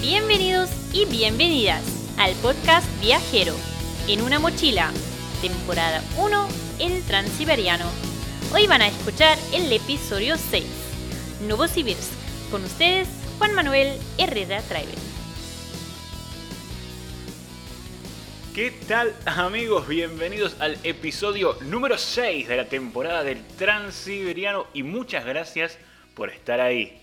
Bienvenidos y bienvenidas al podcast Viajero en una mochila, temporada 1, el Transiberiano. Hoy van a escuchar el episodio 6, Novosibirsk. Con ustedes, Juan Manuel Herrera Travel. ¿Qué tal amigos? Bienvenidos al episodio número 6 de la temporada del Transiberiano y muchas gracias por estar ahí.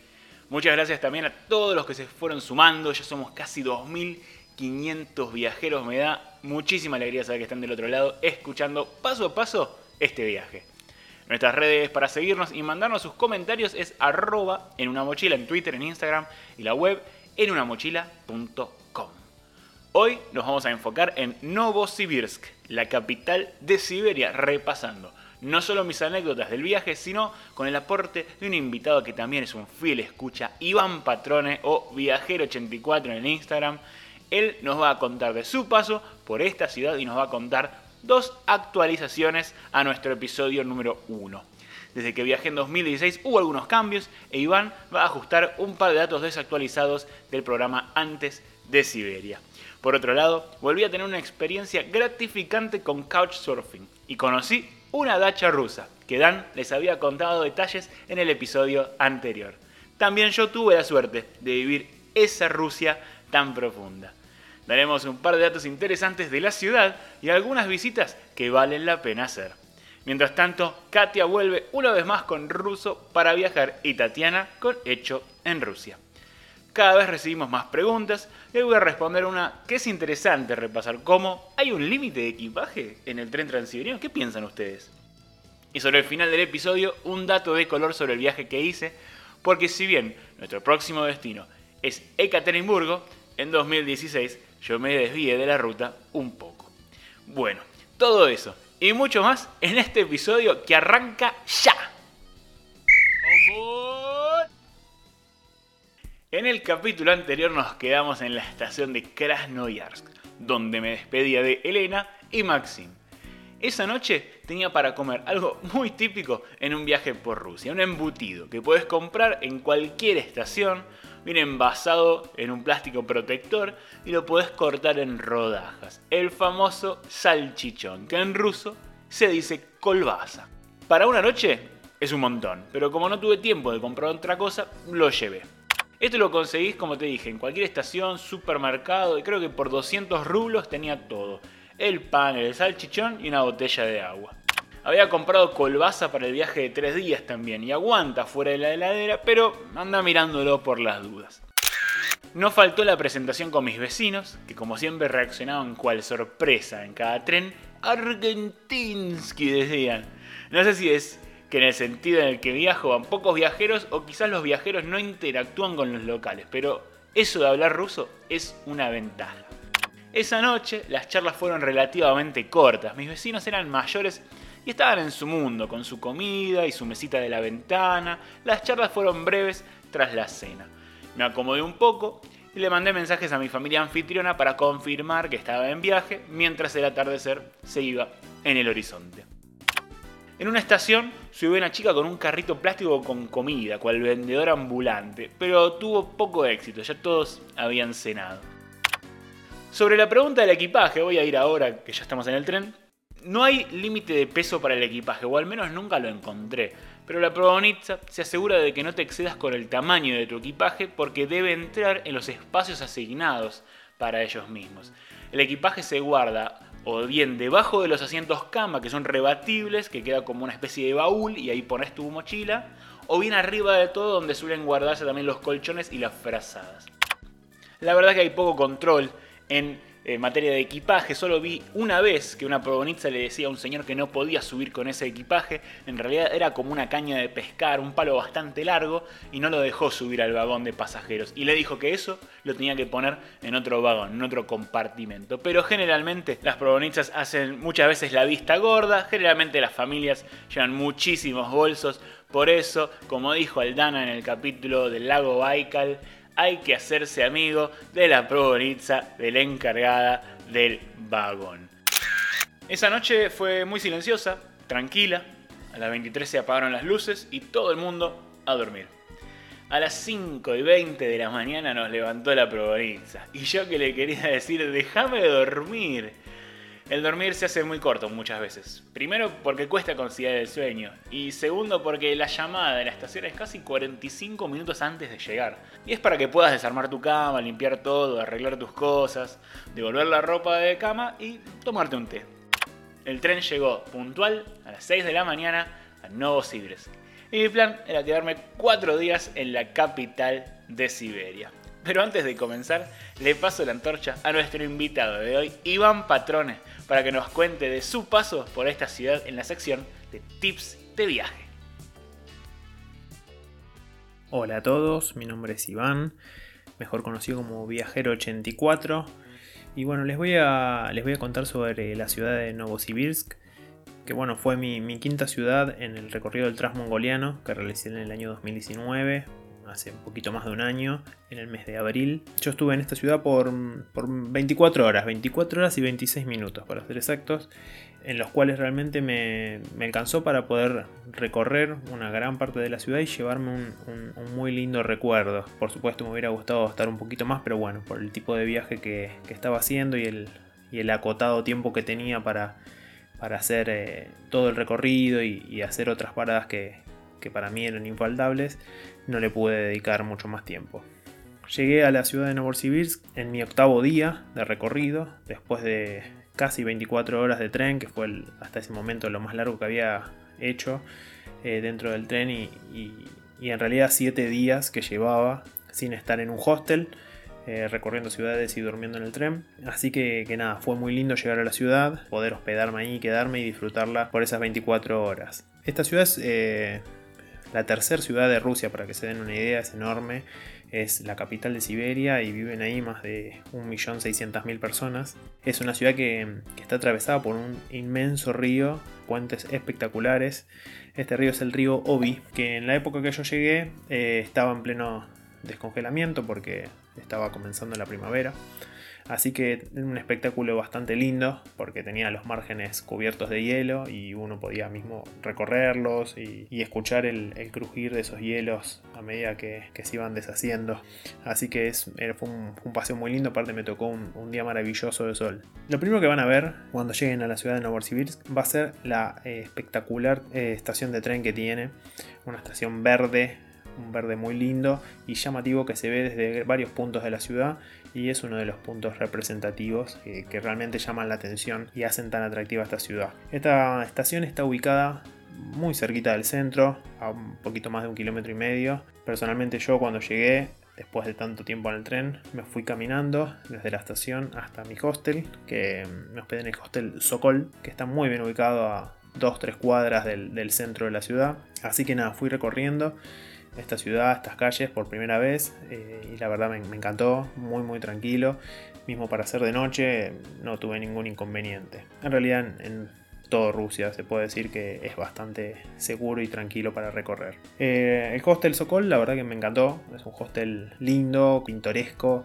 Muchas gracias también a todos los que se fueron sumando, ya somos casi 2.500 viajeros, me da muchísima alegría saber que están del otro lado escuchando paso a paso este viaje. Nuestras redes para seguirnos y mandarnos sus comentarios es arroba en una mochila en Twitter, en Instagram y la web en unamochila.com. Hoy nos vamos a enfocar en Novosibirsk, la capital de Siberia, repasando no solo mis anécdotas del viaje, sino con el aporte de un invitado que también es un fiel escucha, Iván Patrone o Viajero84 en el Instagram. Él nos va a contar de su paso por esta ciudad y nos va a contar dos actualizaciones a nuestro episodio número 1. Desde que viajé en 2016 hubo algunos cambios e Iván va a ajustar un par de datos desactualizados del programa antes de Siberia. Por otro lado, volví a tener una experiencia gratificante con Couchsurfing y conocí una dacha rusa, que Dan les había contado detalles en el episodio anterior. También yo tuve la suerte de vivir esa Rusia tan profunda. Daremos un par de datos interesantes de la ciudad y algunas visitas que valen la pena hacer. Mientras tanto, Katia vuelve una vez más con ruso para viajar y Tatiana con hecho en Rusia. Cada vez recibimos más preguntas y voy a responder una que es interesante repasar cómo hay un límite de equipaje en el tren transiberiano. ¿Qué piensan ustedes? Y sobre el final del episodio, un dato de color sobre el viaje que hice, porque si bien nuestro próximo destino es Ekaterimburgo, en 2016 yo me desvié de la ruta un poco. Bueno, todo eso y mucho más en este episodio que arranca ya. En el capítulo anterior nos quedamos en la estación de Krasnoyarsk, donde me despedía de Elena y Maxim. Esa noche tenía para comer algo muy típico en un viaje por Rusia, un embutido que puedes comprar en cualquier estación, viene envasado en un plástico protector y lo puedes cortar en rodajas, el famoso salchichón, que en ruso se dice kolbasa. Para una noche es un montón, pero como no tuve tiempo de comprar otra cosa, lo llevé. Esto lo conseguís, como te dije, en cualquier estación, supermercado, y creo que por 200 rublos tenía todo. El pan, el salchichón y una botella de agua. Había comprado colbaza para el viaje de tres días también, y aguanta fuera de la heladera, pero anda mirándolo por las dudas. No faltó la presentación con mis vecinos, que como siempre reaccionaban cual sorpresa en cada tren. Argentinsky decían. No sé si es que en el sentido en el que viajo van pocos viajeros o quizás los viajeros no interactúan con los locales, pero eso de hablar ruso es una ventaja. Esa noche las charlas fueron relativamente cortas, mis vecinos eran mayores y estaban en su mundo, con su comida y su mesita de la ventana, las charlas fueron breves tras la cena. Me acomodé un poco y le mandé mensajes a mi familia anfitriona para confirmar que estaba en viaje mientras el atardecer se iba en el horizonte. En una estación subió una chica con un carrito plástico con comida, cual vendedor ambulante, pero tuvo poco éxito, ya todos habían cenado. Sobre la pregunta del equipaje, voy a ir ahora que ya estamos en el tren. No hay límite de peso para el equipaje, o al menos nunca lo encontré, pero la protagonista se asegura de que no te excedas con el tamaño de tu equipaje porque debe entrar en los espacios asignados para ellos mismos. El equipaje se guarda o bien debajo de los asientos cama, que son rebatibles, que queda como una especie de baúl y ahí pones tu mochila, o bien arriba de todo donde suelen guardarse también los colchones y las frazadas. La verdad que hay poco control en en materia de equipaje, solo vi una vez que una protagonista le decía a un señor que no podía subir con ese equipaje. En realidad era como una caña de pescar, un palo bastante largo, y no lo dejó subir al vagón de pasajeros. Y le dijo que eso lo tenía que poner en otro vagón, en otro compartimento. Pero generalmente las protagonistas hacen muchas veces la vista gorda, generalmente las familias llevan muchísimos bolsos. Por eso, como dijo Aldana en el capítulo del lago Baikal, hay que hacerse amigo de la protagonista, de la encargada del vagón. Esa noche fue muy silenciosa, tranquila. A las 23 se apagaron las luces y todo el mundo a dormir. A las 5 y 20 de la mañana nos levantó la proveniza. Y yo que le quería decir, déjame dormir. El dormir se hace muy corto muchas veces. Primero porque cuesta conciliar el sueño. Y segundo porque la llamada de la estación es casi 45 minutos antes de llegar. Y es para que puedas desarmar tu cama, limpiar todo, arreglar tus cosas, devolver la ropa de cama y tomarte un té. El tren llegó puntual a las 6 de la mañana a Novosibirsk. Y mi plan era quedarme 4 días en la capital de Siberia. Pero antes de comenzar, le paso la antorcha a nuestro invitado de hoy, Iván Patrone, para que nos cuente de su paso por esta ciudad en la sección de tips de viaje. Hola a todos, mi nombre es Iván, mejor conocido como Viajero84. Y bueno, les voy a, les voy a contar sobre la ciudad de Novosibirsk, que bueno, fue mi, mi quinta ciudad en el recorrido del Transmongoliano que realicé en el año 2019 hace un poquito más de un año, en el mes de abril. Yo estuve en esta ciudad por, por 24 horas, 24 horas y 26 minutos para ser exactos, en los cuales realmente me, me alcanzó para poder recorrer una gran parte de la ciudad y llevarme un, un, muy lindo recuerdo. Por supuesto me hubiera gustado estar un poquito más, pero bueno, por el tipo de viaje que, que estaba haciendo y el, y el acotado tiempo que tenía para, para hacer eh, todo el recorrido y, y, hacer otras paradas que, que para mí eran infaltables, no le pude dedicar mucho más tiempo. Llegué a la ciudad de Novosibirsk en mi octavo día de recorrido, después de casi 24 horas de tren, que fue hasta ese momento lo más largo que había hecho eh, dentro del tren y, en realidad 7 días que llevaba sin estar en un hostel, eh, recorriendo ciudades y durmiendo en el tren. Así que, nada, fue muy lindo llegar a la ciudad, poder hospedarme ahí, quedarme y disfrutarla por esas 24 horas. Esta ciudad es eh, la tercera ciudad de Rusia, para que se den una idea, es enorme. Es la capital de Siberia y viven ahí más de 1.600.000 personas. Es una ciudad que, está atravesada por un inmenso río, puentes espectaculares. Este río es el río Obi, que en la época que yo llegué eh, estaba en pleno descongelamiento porque estaba comenzando la primavera. Así que un espectáculo bastante lindo porque tenía los márgenes cubiertos de hielo y uno podía mismo recorrerlos y, escuchar el, crujir de esos hielos a medida que, se iban deshaciendo. Así que es, fue un, paseo muy lindo, aparte me tocó un, día maravilloso de sol. Lo primero que van a ver cuando lleguen a la ciudad de Novosibirsk va a ser la eh, espectacular eh, estación de tren que tiene, una estación verde un verde muy lindo y llamativo que se ve desde varios puntos de la ciudad y es uno de los puntos representativos que, realmente llaman la atención y hacen tan atractiva esta ciudad. Esta estación está ubicada muy cerquita del centro, a un poquito más de un kilómetro y medio. Personalmente yo cuando llegué, después de tanto tiempo en el tren, me fui caminando desde la estación hasta mi hostel, que me hospedé en el hostel Sokol, que está muy bien ubicado a 2-3 cuadras del, del centro de la ciudad. Así que nada, fui recorriendo esta ciudad, estas calles por primera vez eh, y la verdad me, encantó, muy muy tranquilo, mismo para hacer de noche no tuve ningún inconveniente. En realidad en, todo Rusia se puede decir que es bastante seguro y tranquilo para recorrer. Eh, el hostel Sokol la verdad que me encantó, es un hostel lindo, pintoresco,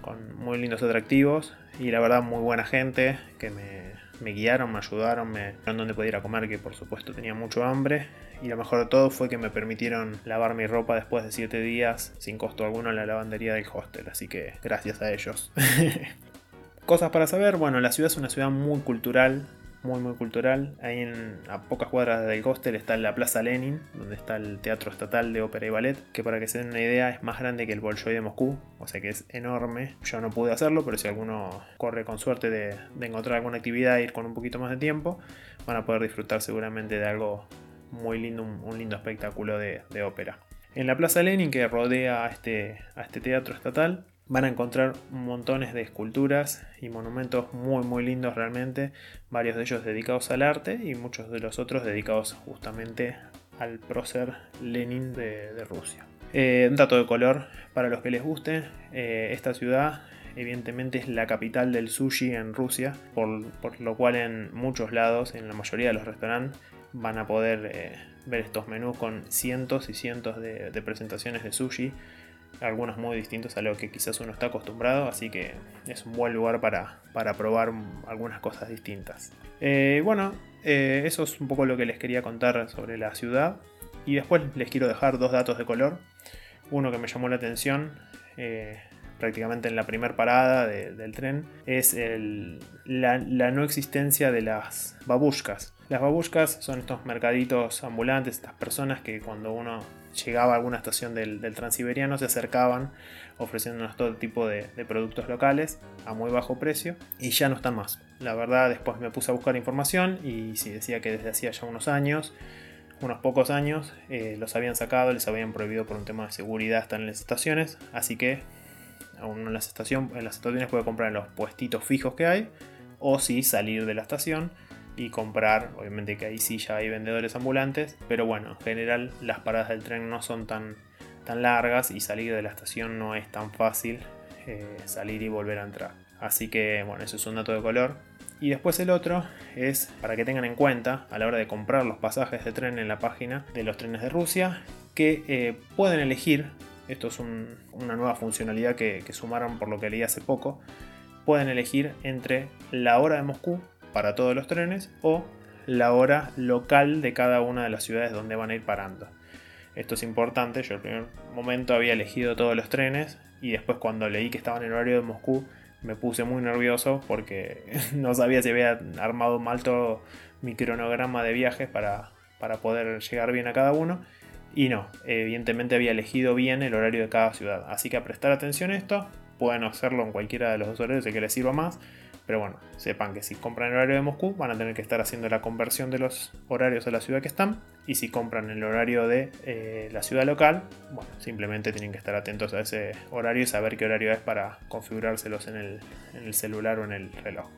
con muy lindos atractivos y la verdad muy buena gente que me me guiaron, me ayudaron, me dijeron dónde podía ir a comer, que por supuesto tenía mucho hambre. Y lo mejor de todo fue que me permitieron lavar mi ropa después de 7 días sin costo alguno en la lavandería del hostel. Así que gracias a ellos. Cosas para saber, bueno, la ciudad es una ciudad muy cultural, muy muy cultural. Ahí en, a pocas cuadras del hostel está la Plaza Lenin, donde está el Teatro Estatal de Ópera y Ballet, que para que se den una idea es más grande que el Bolshoi de Moscú, o sea que es enorme. Yo no pude hacerlo, pero si alguno corre con suerte de, encontrar alguna actividad e ir con un poquito más de tiempo, van a poder disfrutar seguramente de algo muy lindo, un, lindo espectáculo de, de ópera. En la Plaza Lenin, que rodea a este, a este teatro estatal, Van a encontrar montones de esculturas y monumentos muy muy lindos realmente, varios de ellos dedicados al arte y muchos de los otros dedicados justamente al prócer Lenin de, Rusia. Eh, un dato de color para los que les guste, eh, esta ciudad evidentemente es la capital del sushi en Rusia, por, lo cual en muchos lados, en la mayoría de los restaurantes, van a poder eh, ver estos menús con cientos y cientos de presentaciones de sushi algunos muy distintos a lo que quizás uno está acostumbrado, así que es un buen lugar para, probar algunas cosas distintas. Eh, bueno, eh, eso es un poco lo que les quería contar sobre la ciudad. Y después les quiero dejar dos datos de color. uno que me llamó la atención, eh, prácticamente en la primera parada del tren, es la, no existencia de las babushkas. Las babushkas son estos mercaditos ambulantes, estas personas que cuando uno llegaba a alguna estación del, transiberiano se acercaban ofreciéndonos todo tipo de, productos locales a muy bajo precio y ya no están más. La verdad después me puse a buscar información y sí decía que desde hacía ya unos años, unos pocos años, eh, los habían sacado, les habían prohibido por un tema de seguridad estar en las estaciones, así que aún en las, en las estaciones puede comprar en los puestitos fijos que hay o si salir de la estación y comprar, obviamente que ahí sí ya hay vendedores ambulantes, pero bueno, en general las paradas del tren no son tan, tan largas y salir de la estación no es tan fácil eh, salir y volver a entrar. Así que bueno, eso es un dato de color. Y después el otro es para que tengan en cuenta a la hora de comprar los pasajes de tren en la página de los trenes de Rusia, que eh, pueden elegir, esto es una nueva funcionalidad que, que sumaron por lo que leí hace poco, pueden elegir entre la hora de Moscú para todos los trenes o la hora local de cada una de las ciudades donde van a ir parando. Esto es importante, yo en el primer momento había elegido todos los trenes y después cuando leí que estaban en el horario de Moscú me puse muy nervioso porque no sabía si había armado mal todo mi cronograma de viajes para, para poder llegar bien a cada uno. Y no, evidentemente había elegido bien el horario de cada ciudad. Así que a prestar atención a esto, pueden hacerlo en cualquiera de los dos horarios, el que les sirva más. Pero bueno, sepan que si compran el horario de Moscú van a tener que estar haciendo la conversión de los horarios de la ciudad que están. Y si compran el horario de eh, la ciudad local, bueno, simplemente tienen que estar atentos a ese horario y saber qué horario es para configurárselos en el, en el celular o en el reloj.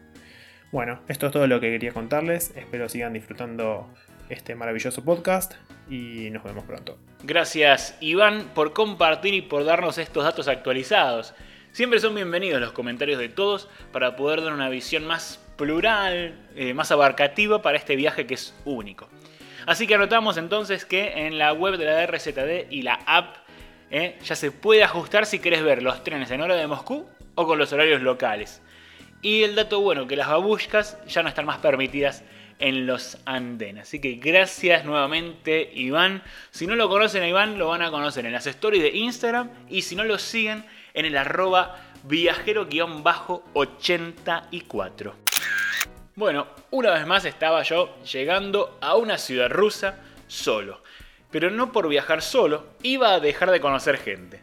Bueno, esto es todo lo que quería contarles. Espero sigan disfrutando este maravilloso podcast y nos vemos pronto. Gracias Iván por compartir y por darnos estos datos actualizados. Siempre son bienvenidos los comentarios de todos para poder dar una visión más plural, eh, más abarcativa para este viaje que es único. Así que anotamos entonces que en la web de la RZD y la app eh, ya se puede ajustar si querés ver los trenes en hora de Moscú o con los horarios locales. Y el dato bueno, que las babushkas ya no están más permitidas en los andenes. Así que gracias nuevamente Iván. Si no lo conocen a Iván, lo van a conocer en las stories de Instagram y si no lo siguen en el arroba viajero-84. Bueno, una vez más estaba yo llegando a una ciudad rusa solo. Pero no por viajar solo, iba a dejar de conocer gente.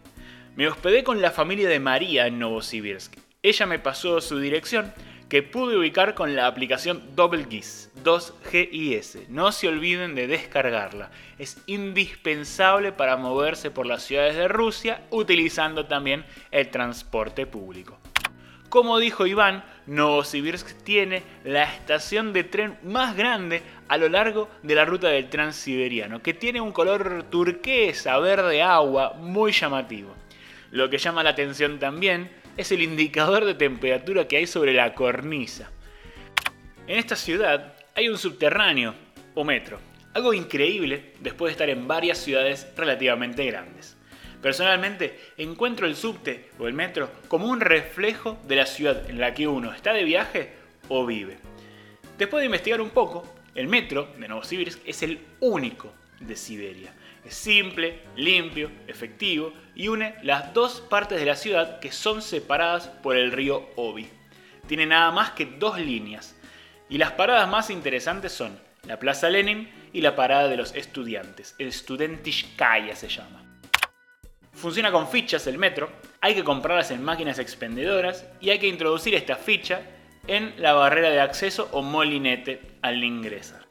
Me hospedé con la familia de María en Novosibirsk. Ella me pasó su dirección que pude ubicar con la aplicación DoubleGIS 2GIS. No se olviden de descargarla. Es indispensable para moverse por las ciudades de Rusia utilizando también el transporte público. Como dijo Iván, Novosibirsk tiene la estación de tren más grande a lo largo de la ruta del Transiberiano, que tiene un color turquesa, verde agua, muy llamativo. Lo que llama la atención también es el indicador de temperatura que hay sobre la cornisa. En esta ciudad hay un subterráneo o metro, algo increíble después de estar en varias ciudades relativamente grandes. Personalmente encuentro el subte o el metro como un reflejo de la ciudad en la que uno está de viaje o vive. Después de investigar un poco, el metro de Novosibirsk es el único de Siberia. Es simple, limpio, efectivo y une las dos partes de la ciudad que son separadas por el río Obi. Tiene nada más que dos líneas. Y las paradas más interesantes son la Plaza Lenin y la parada de los estudiantes. El Studentishkaya se llama. Funciona con fichas el metro, hay que comprarlas en máquinas expendedoras y hay que introducir esta ficha en la barrera de acceso o molinete al ingresar.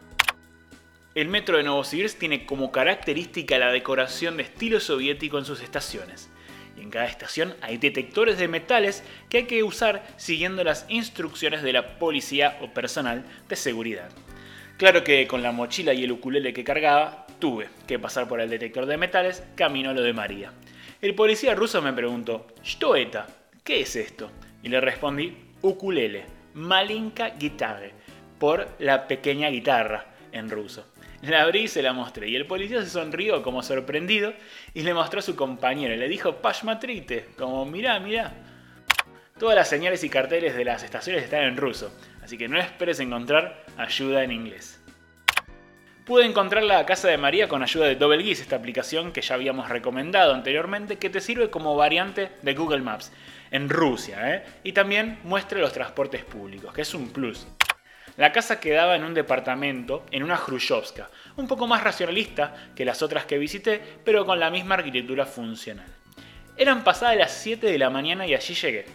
El metro de Novosibirsk tiene como característica la decoración de estilo soviético en sus estaciones. Y en cada estación hay detectores de metales que hay que usar siguiendo las instrucciones de la policía o personal de seguridad. Claro que con la mochila y el ukulele que cargaba, tuve que pasar por el detector de metales camino a lo de María. El policía ruso me preguntó, ¿Shtoeta? ¿Qué es esto? Y le respondí, ukulele, malinka guitarre, por la pequeña guitarra en ruso. La abrí y se la mostré. Y el policía se sonrió como sorprendido y le mostró a su compañero. Le dijo Pashmatrite, como mirá, mirá. Todas las señales y carteles de las estaciones están en ruso, así que no esperes encontrar ayuda en inglés. Pude encontrar la casa de María con ayuda de Double Geese, esta aplicación que ya habíamos recomendado anteriormente, que te sirve como variante de Google Maps en Rusia, ¿eh? y también muestra los transportes públicos, que es un plus. La casa quedaba en un departamento, en una Khrushchevska, un poco más racionalista que las otras que visité, pero con la misma arquitectura funcional. Eran pasadas las 7 de la mañana y allí llegué.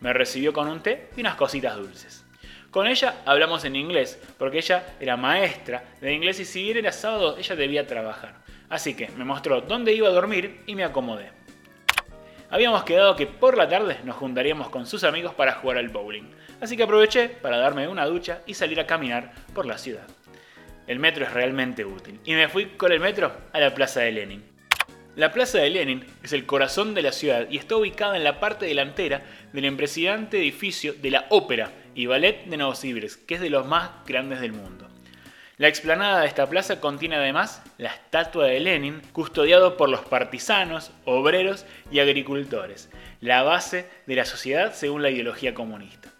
Me recibió con un té y unas cositas dulces. Con ella hablamos en inglés, porque ella era maestra de inglés y si bien era sábado, ella debía trabajar. Así que me mostró dónde iba a dormir y me acomodé. Habíamos quedado que por la tarde nos juntaríamos con sus amigos para jugar al bowling, así que aproveché para darme una ducha y salir a caminar por la ciudad. El metro es realmente útil y me fui con el metro a la Plaza de Lenin. La Plaza de Lenin es el corazón de la ciudad y está ubicada en la parte delantera del impresionante edificio de la Ópera y Ballet de Novosibirsk, que es de los más grandes del mundo. La explanada de esta plaza contiene además la estatua de Lenin, custodiado por los partisanos, obreros y agricultores, la base de la sociedad según la ideología comunista.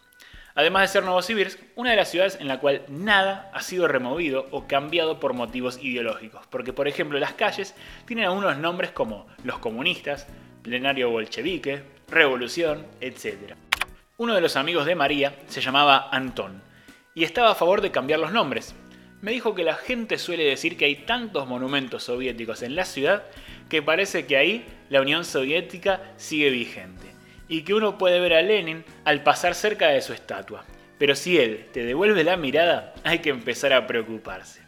Además de ser Novosibirsk, una de las ciudades en la cual nada ha sido removido o cambiado por motivos ideológicos, porque por ejemplo las calles tienen algunos nombres como los comunistas, plenario bolchevique, revolución, etc. Uno de los amigos de María se llamaba Antón y estaba a favor de cambiar los nombres. Me dijo que la gente suele decir que hay tantos monumentos soviéticos en la ciudad que parece que ahí la Unión Soviética sigue vigente y que uno puede ver a Lenin al pasar cerca de su estatua. Pero si él te devuelve la mirada, hay que empezar a preocuparse.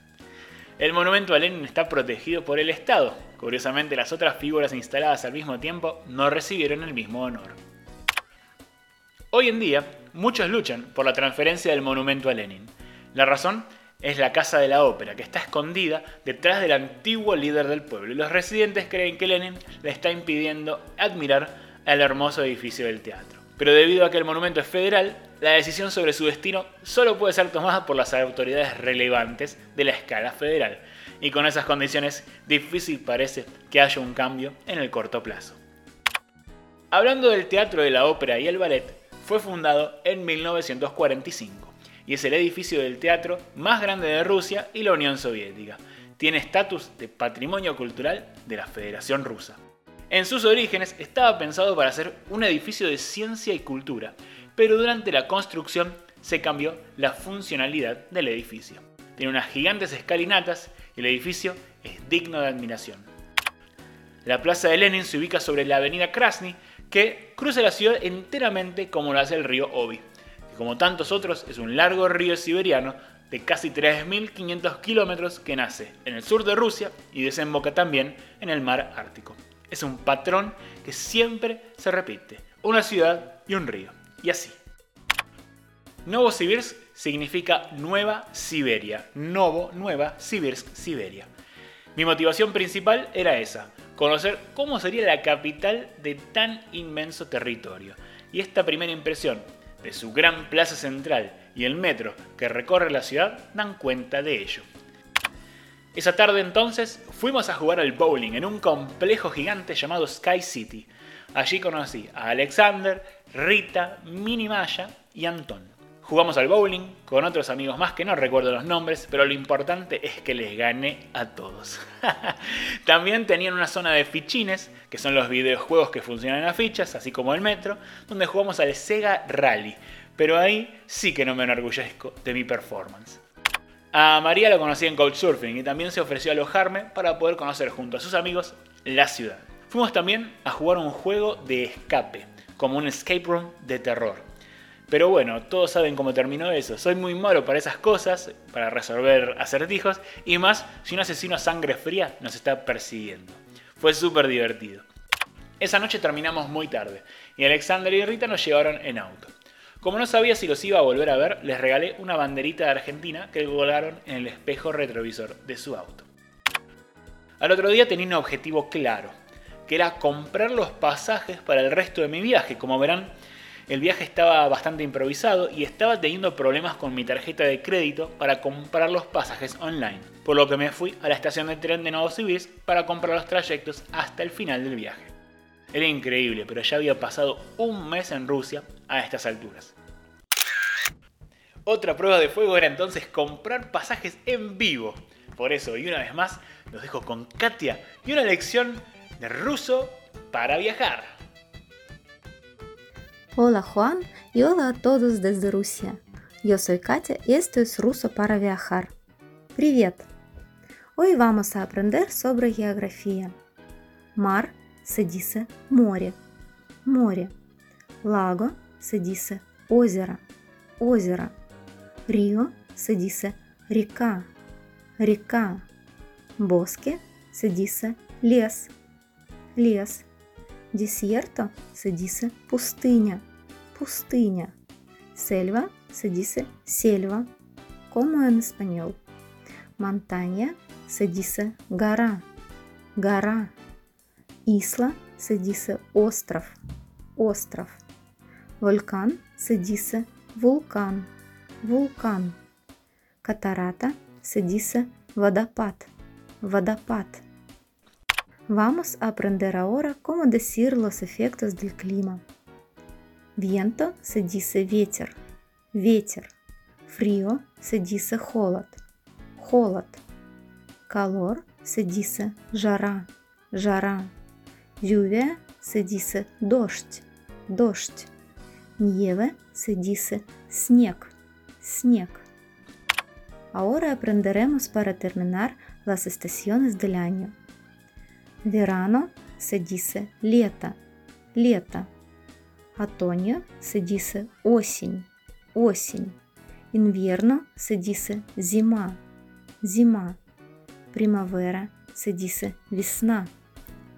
El monumento a Lenin está protegido por el Estado. Curiosamente, las otras figuras instaladas al mismo tiempo no recibieron el mismo honor. Hoy en día, muchos luchan por la transferencia del monumento a Lenin. La razón es la Casa de la Ópera, que está escondida detrás del antiguo líder del pueblo. Y los residentes creen que Lenin le está impidiendo admirar al hermoso edificio del teatro. Pero debido a que el monumento es federal, la decisión sobre su destino solo puede ser tomada por las autoridades relevantes de la escala federal. Y con esas condiciones, difícil parece que haya un cambio en el corto plazo. Hablando del teatro de la ópera y el ballet, fue fundado en 1945 y es el edificio del teatro más grande de Rusia y la Unión Soviética. Tiene estatus de patrimonio cultural de la Federación Rusa. En sus orígenes estaba pensado para ser un edificio de ciencia y cultura, pero durante la construcción se cambió la funcionalidad del edificio. Tiene unas gigantes escalinatas y el edificio es digno de admiración. La plaza de Lenin se ubica sobre la avenida Krasny, que cruza la ciudad enteramente como lo hace el río Obi, como tantos otros es un largo río siberiano de casi 3.500 kilómetros que nace en el sur de Rusia y desemboca también en el mar Ártico. Es un patrón que siempre se repite. Una ciudad y un río. Y así. Novosibirsk significa Nueva Siberia. Novo, Nueva, Sibirsk, Siberia. Mi motivación principal era esa, conocer cómo sería la capital de tan inmenso territorio. Y esta primera impresión de su gran plaza central y el metro que recorre la ciudad dan cuenta de ello. Esa tarde entonces fuimos a jugar al bowling en un complejo gigante llamado Sky City. Allí conocí a Alexander, Rita, Minimaya y Anton. Jugamos al bowling con otros amigos más que no recuerdo los nombres, pero lo importante es que les gané a todos. También tenían una zona de fichines, que son los videojuegos que funcionan a fichas, así como el metro, donde jugamos al Sega Rally. Pero ahí sí que no me enorgullezco de mi performance. A María lo conocí en Couchsurfing y también se ofreció a alojarme para poder conocer junto a sus amigos la ciudad. Fuimos también a jugar un juego de escape, como un escape room de terror. Pero bueno, todos saben cómo terminó eso. Soy muy malo para esas cosas, para resolver acertijos, y más si un asesino a sangre fría nos está persiguiendo. Fue súper divertido. Esa noche terminamos muy tarde, y Alexander y Rita nos llevaron en auto. Como no sabía si los iba a volver a ver, les regalé una banderita de Argentina que colgaron en el espejo retrovisor de su auto. Al otro día tenía un objetivo claro, que era comprar los pasajes para el resto de mi viaje. Como verán, el viaje estaba bastante improvisado y estaba teniendo problemas con mi tarjeta de crédito para comprar los pasajes online, por lo que me fui a la estación de tren de Novosibirsk para comprar los trayectos hasta el final del viaje. Era increíble, pero ya había pasado un mes en Rusia a estas alturas. Otra prueba de fuego era entonces comprar pasajes en vivo. Por eso, y una vez más, los dejo con Katia y una lección de ruso para viajar. Hola Juan y hola a todos desde Rusia. Yo soy Katia y esto es Ruso para viajar. Привет! Hoy vamos a aprender sobre geografía. Mar se dice море, море. Lago se dice озеро, озеро. Río se dice река, река. Bosque se dice лес, лес. Desierto se пустыня, пустыня. Selva se selva, como en español. Montaña se dice гора, гора. Isla se остров, остров. Volcán se vulcán, vulcán. Catarata se dice водопад, водопад. Vamos a aprender ahora cómo decir los efectos del clima. Viento se dice ветер, ветер. Frío se dice холод, холод. Calor se dice жара, жара. Lluvia se dice дождь, дождь. Nieve se dice снег, снег. Ahora aprenderemos para terminar las estaciones del año. Se dice лето, лето. Se dice осень, осень. Se dice зима, зима. Se dice весна,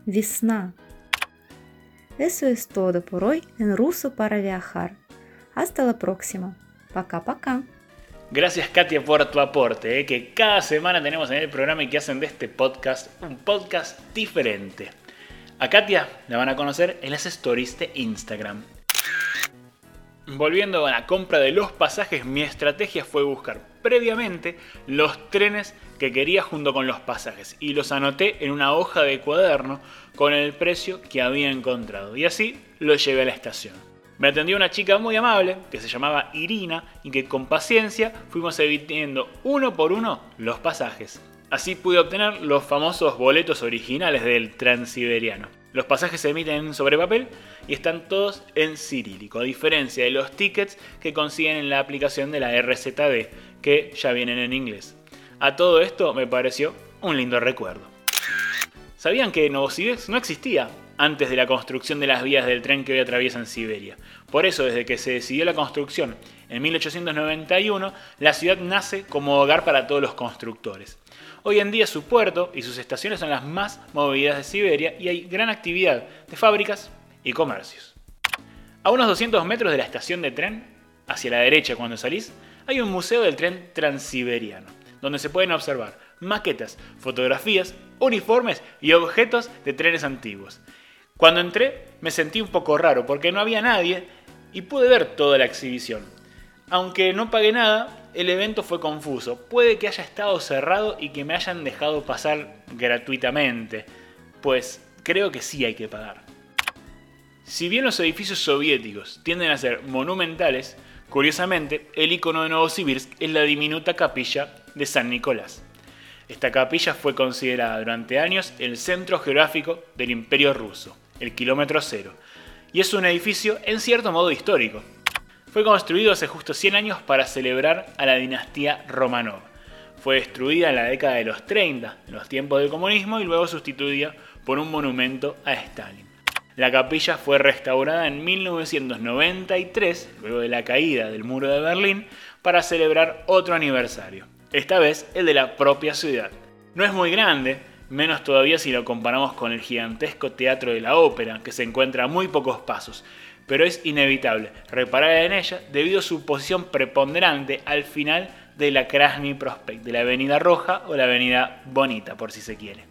весна. Eso es todo por hoy en ruso para viajar. Hasta la próxima. Пока-пока. Gracias Katia por tu aporte, eh, que cada semana tenemos en el programa y que hacen de este podcast un podcast diferente. A Katia la van a conocer en las stories de Instagram. Volviendo a la compra de los pasajes, mi estrategia fue buscar previamente los trenes que quería junto con los pasajes y los anoté en una hoja de cuaderno con el precio que había encontrado y así lo llevé a la estación. Me atendió una chica muy amable que se llamaba Irina y que con paciencia fuimos evitiendo uno por uno los pasajes. Así pude obtener los famosos boletos originales del Transiberiano. Los pasajes se emiten sobre papel y están todos en cirílico, a diferencia de los tickets que consiguen en la aplicación de la RZD, que ya vienen en inglés. A todo esto me pareció un lindo recuerdo. ¿Sabían que Novosibirsk no existía antes de la construcción de las vías del tren que hoy atraviesan Siberia? Por eso, desde que se decidió la construcción en 1891, la ciudad nace como hogar para todos los constructores. Hoy en día su puerto y sus estaciones son las más movidas de Siberia y hay gran actividad de fábricas y comercios. A unos 200 metros de la estación de tren, hacia la derecha cuando salís, hay un museo del tren transiberiano, donde se pueden observar maquetas, fotografías, uniformes y objetos de trenes antiguos. Cuando entré me sentí un poco raro porque no había nadie y pude ver toda la exhibición. Aunque no pagué nada, el evento fue confuso. Puede que haya estado cerrado y que me hayan dejado pasar gratuitamente, pues creo que sí hay que pagar. Si bien los edificios soviéticos tienden a ser monumentales, curiosamente el icono de Novosibirsk es la diminuta capilla de San Nicolás. Esta capilla fue considerada durante años el centro geográfico del Imperio ruso, el kilómetro cero, y es un edificio en cierto modo histórico, fue construido hace justo 100 años para celebrar a la dinastía Romanov. Fue destruida en la década de los 30, en los tiempos del comunismo, y luego sustituida por un monumento a Stalin. La capilla fue restaurada en 1993, luego de la caída del muro de Berlín, para celebrar otro aniversario, esta vez el de la propia ciudad. No es muy grande, menos todavía si lo comparamos con el gigantesco Teatro de la Ópera, que se encuentra a muy pocos pasos, pero es inevitable reparar en ella debido a su posición preponderante al final de la Krasny Prospect, de la Avenida Roja o la Avenida Bonita, por si se quiere.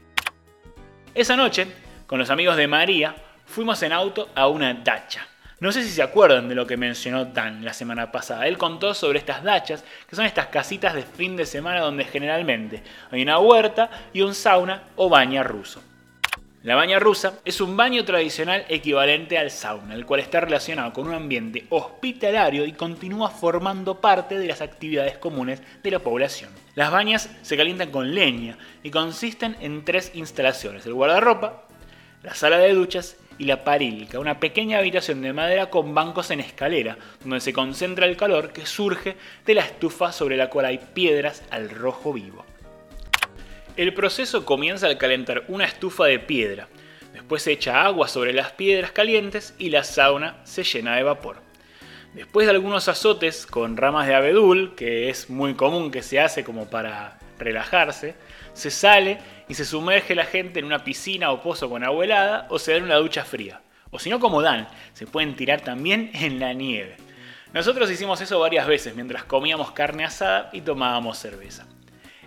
Esa noche, con los amigos de María, fuimos en auto a una dacha. No sé si se acuerdan de lo que mencionó Dan la semana pasada. Él contó sobre estas dachas, que son estas casitas de fin de semana donde generalmente hay una huerta y un sauna o baña ruso. La baña rusa es un baño tradicional equivalente al sauna, el cual está relacionado con un ambiente hospitalario y continúa formando parte de las actividades comunes de la población. Las bañas se calientan con leña y consisten en tres instalaciones, el guardarropa, la sala de duchas y la parilca, una pequeña habitación de madera con bancos en escalera, donde se concentra el calor que surge de la estufa sobre la cual hay piedras al rojo vivo. El proceso comienza al calentar una estufa de piedra. Después se echa agua sobre las piedras calientes y la sauna se llena de vapor. Después de algunos azotes con ramas de abedul, que es muy común que se hace como para relajarse, se sale y se sumerge la gente en una piscina o pozo con agua helada o se da una ducha fría. O si no, como dan, se pueden tirar también en la nieve. Nosotros hicimos eso varias veces mientras comíamos carne asada y tomábamos cerveza.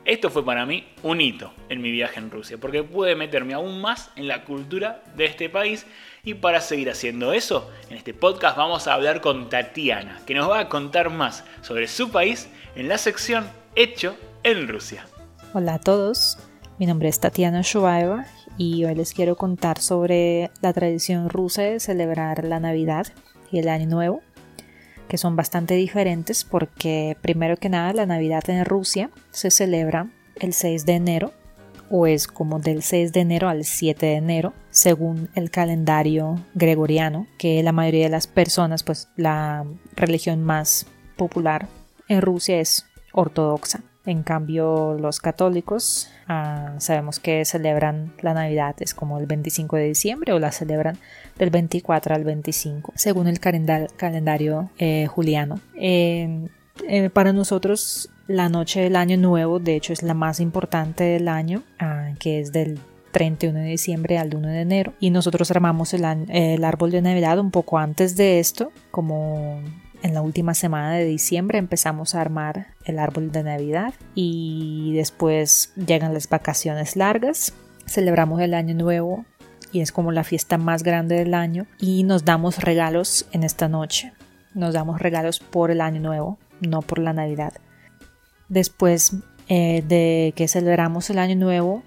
Esto fue para mí un hito en mi viaje en Rusia, porque pude meterme aún más en la cultura de este país y para seguir haciendo eso, en este podcast vamos a hablar con Tatiana, que nos va a contar más sobre su país en la sección Hecho en Rusia. Hola a todos, mi nombre es Tatiana Shubaeva y hoy les quiero contar sobre la tradición rusa de celebrar la Navidad y el Año Nuevo que son bastante diferentes porque primero que nada la Navidad en Rusia se celebra el 6 de enero o es como del 6 de enero al 7 de enero según el calendario gregoriano que la mayoría de las personas pues la religión más popular en Rusia es ortodoxa. En cambio, los católicos ah, sabemos que celebran la Navidad, es como el 25 de diciembre o la celebran del 24 al 25, según el calendario eh, juliano. Eh, para nosotros, la noche del Año Nuevo, de hecho, es la más importante del año, ah, que es del 31 de diciembre al 1 de enero. Y nosotros armamos el, el árbol de Navidad un poco antes de esto, como en la última semana de diciembre empezamos a armar el árbol de Navidad y después llegan las vacaciones largas, celebramos el año nuevo y es como la fiesta más grande del año y nos damos regalos en esta noche. Nos damos regalos por el año nuevo, no por la Navidad. Después eh, de que celebramos el año nuevo,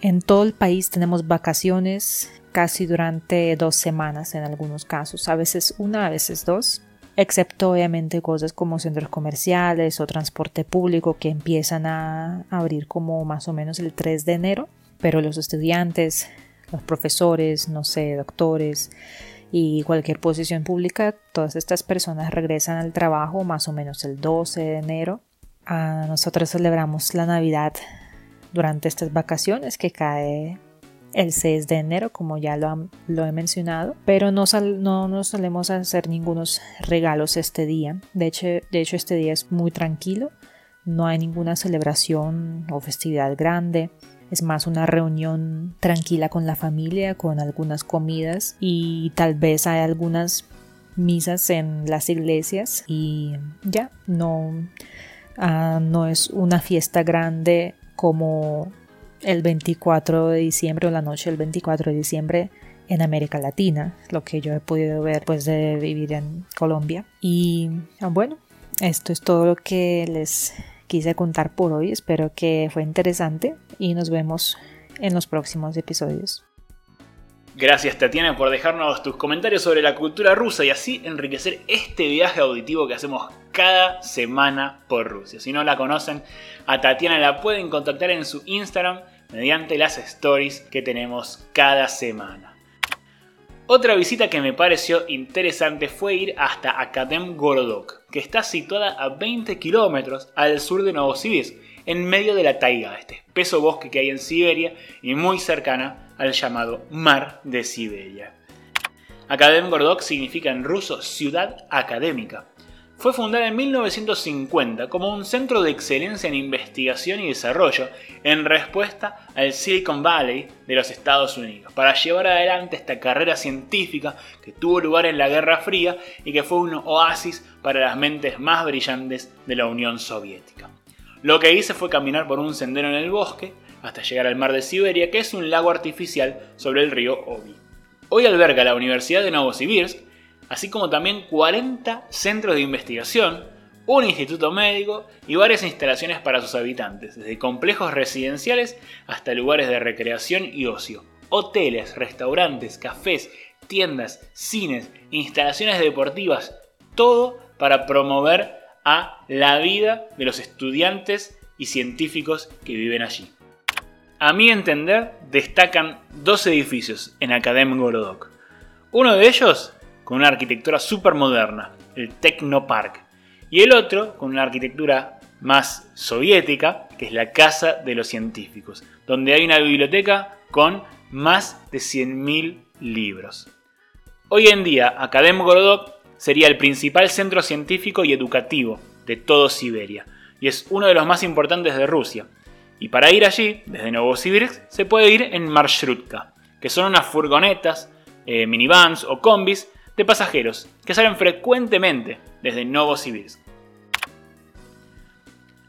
en todo el país tenemos vacaciones casi durante dos semanas en algunos casos, a veces una, a veces dos excepto obviamente cosas como centros comerciales o transporte público que empiezan a abrir como más o menos el 3 de enero, pero los estudiantes, los profesores, no sé, doctores y cualquier posición pública, todas estas personas regresan al trabajo más o menos el 12 de enero. A nosotros celebramos la Navidad durante estas vacaciones que cae el 6 de enero, como ya lo, he mencionado, pero no, no nos solemos hacer ningunos regalos este día. De hecho, de hecho, este día es muy tranquilo, no hay ninguna celebración o festividad grande. Es más una reunión tranquila con la familia, con algunas comidas y tal vez hay algunas misas en las iglesias y ya, no, ah, no es una fiesta grande como el 24 de diciembre o la noche del 24 de diciembre en América Latina, lo que yo he podido ver pues de vivir en Colombia. Y ah, bueno, esto es todo lo que les quise contar por hoy. Espero que fue interesante y nos vemos en los próximos episodios. Gracias Tatiana por dejarnos tus comentarios sobre la cultura rusa y así enriquecer este viaje auditivo que hacemos cada semana por Rusia. Si no la conocen, a Tatiana la pueden contactar en su Instagram mediante las stories que tenemos cada semana. Otra visita que me pareció interesante fue ir hasta Akadem Gorodok, que está situada a 20 kilómetros al sur de Novosibirsk, en medio de la taiga, este espeso bosque que hay en Siberia y muy cercana al llamado Mar de Siberia. Akadem Gorodok significa en ruso ciudad académica, fue fundada en 1950 como un centro de excelencia en investigación y desarrollo en respuesta al Silicon Valley de los Estados Unidos, para llevar adelante esta carrera científica que tuvo lugar en la Guerra Fría y que fue un oasis para las mentes más brillantes de la Unión Soviética. Lo que hice fue caminar por un sendero en el bosque hasta llegar al mar de Siberia, que es un lago artificial sobre el río Obi. Hoy alberga la Universidad de Novosibirsk así como también 40 centros de investigación, un instituto médico y varias instalaciones para sus habitantes, desde complejos residenciales hasta lugares de recreación y ocio. hoteles, restaurantes, cafés, tiendas, cines, instalaciones deportivas, todo para promover a la vida de los estudiantes y científicos que viven allí. A mi entender, destacan dos edificios en Academ Gorodok. Uno de ellos con una arquitectura súper moderna, el Technopark, y el otro con una arquitectura más soviética, que es la Casa de los Científicos, donde hay una biblioteca con más de 100.000 libros. Hoy en día, Academ Gorodok sería el principal centro científico y educativo de todo Siberia, y es uno de los más importantes de Rusia. Y para ir allí, desde Novosibirsk, se puede ir en Marshrutka, que son unas furgonetas, eh, minivans o combis de pasajeros que salen frecuentemente desde Novosibirsk.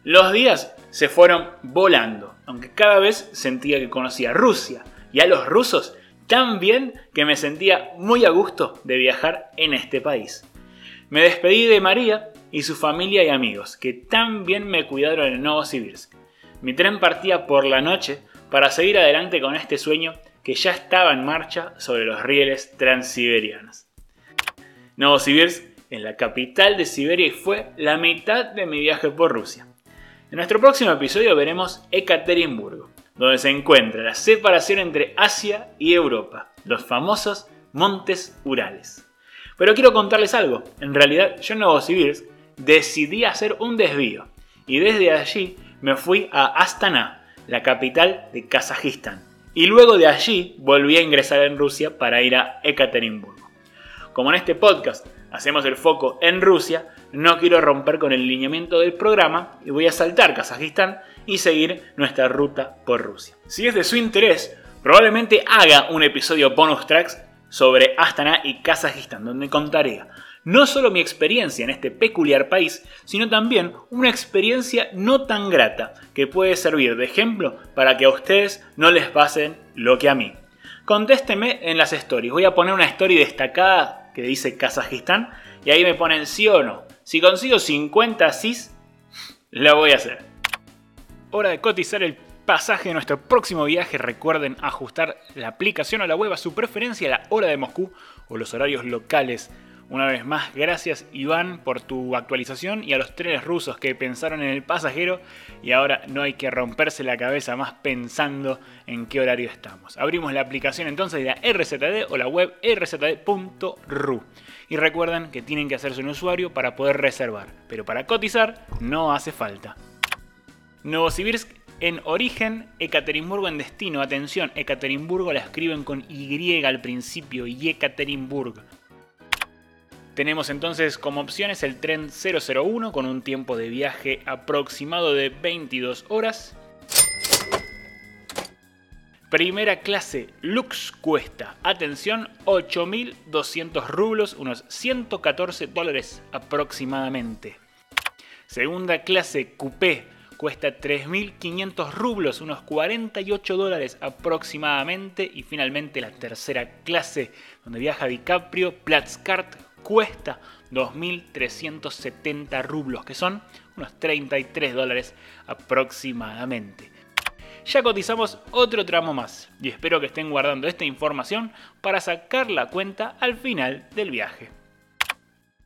Los días se fueron volando, aunque cada vez sentía que conocía Rusia y a los rusos tan bien que me sentía muy a gusto de viajar en este país. Me despedí de María y su familia y amigos, que tan bien me cuidaron en Novosibirsk. Mi tren partía por la noche para seguir adelante con este sueño que ya estaba en marcha sobre los rieles transiberianos. Novosibirsk es la capital de Siberia y fue la mitad de mi viaje por Rusia. En nuestro próximo episodio veremos Ekaterimburgo, donde se encuentra la separación entre Asia y Europa, los famosos Montes Urales. Pero quiero contarles algo, en realidad yo en Novosibirsk decidí hacer un desvío y desde allí me fui a Astana, la capital de Kazajistán. Y luego de allí volví a ingresar en Rusia para ir a Ekaterimburgo. Como en este podcast hacemos el foco en Rusia, no quiero romper con el lineamiento del programa y voy a saltar Kazajistán y seguir nuestra ruta por Rusia. Si es de su interés, probablemente haga un episodio bonus tracks sobre Astana y Kazajistán, donde contaré no solo mi experiencia en este peculiar país, sino también una experiencia no tan grata que puede servir de ejemplo para que a ustedes no les pasen lo que a mí. Contésteme en las stories. Voy a poner una story destacada que dice Kazajistán y ahí me ponen sí o no. Si consigo 50 sís, lo voy a hacer. Hora de cotizar el pasaje de nuestro próximo viaje. Recuerden ajustar la aplicación o la web a su preferencia, la hora de Moscú o los horarios locales una vez más, gracias Iván por tu actualización y a los trenes rusos que pensaron en el pasajero y ahora no hay que romperse la cabeza más pensando en qué horario estamos. Abrimos la aplicación entonces de la RZD o la web rzd.ru. Y recuerden que tienen que hacerse un usuario para poder reservar, pero para cotizar no hace falta. Novosibirsk en origen, Ekaterimburgo en destino. Atención, Ekaterimburgo la escriben con Y al principio y Ekaterimburg. Tenemos entonces como opciones el tren 001 con un tiempo de viaje aproximado de 22 horas. Primera clase Lux cuesta, atención, 8.200 rublos, unos 114 dólares aproximadamente. Segunda clase Coupé cuesta 3.500 rublos, unos 48 dólares aproximadamente. Y finalmente la tercera clase, donde viaja DiCaprio, Platzkart, cuesta 2.370 rublos, que son unos 33 dólares aproximadamente. Ya cotizamos otro tramo más y espero que estén guardando esta información para sacar la cuenta al final del viaje.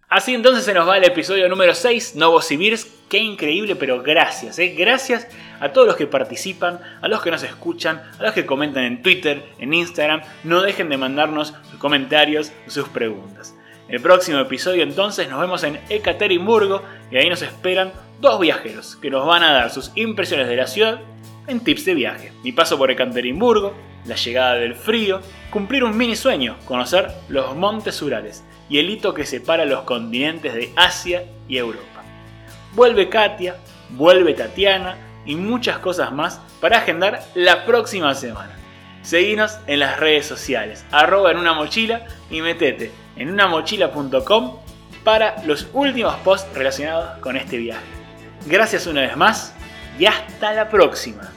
Así entonces se nos va el episodio número 6, Novosibirsk. Qué increíble, pero gracias, ¿eh? gracias a todos los que participan, a los que nos escuchan, a los que comentan en Twitter, en Instagram. No dejen de mandarnos sus comentarios, sus preguntas. El próximo episodio entonces nos vemos en Ekaterimburgo y ahí nos esperan dos viajeros que nos van a dar sus impresiones de la ciudad en tips de viaje. Mi paso por Ekaterimburgo, la llegada del frío, cumplir un mini sueño, conocer los montes Urales y el hito que separa los continentes de Asia y Europa. Vuelve Katia, vuelve Tatiana y muchas cosas más para agendar la próxima semana. Seguinos en las redes sociales, arroba en una mochila y metete en unamochila.com para los últimos posts relacionados con este viaje. Gracias una vez más y hasta la próxima.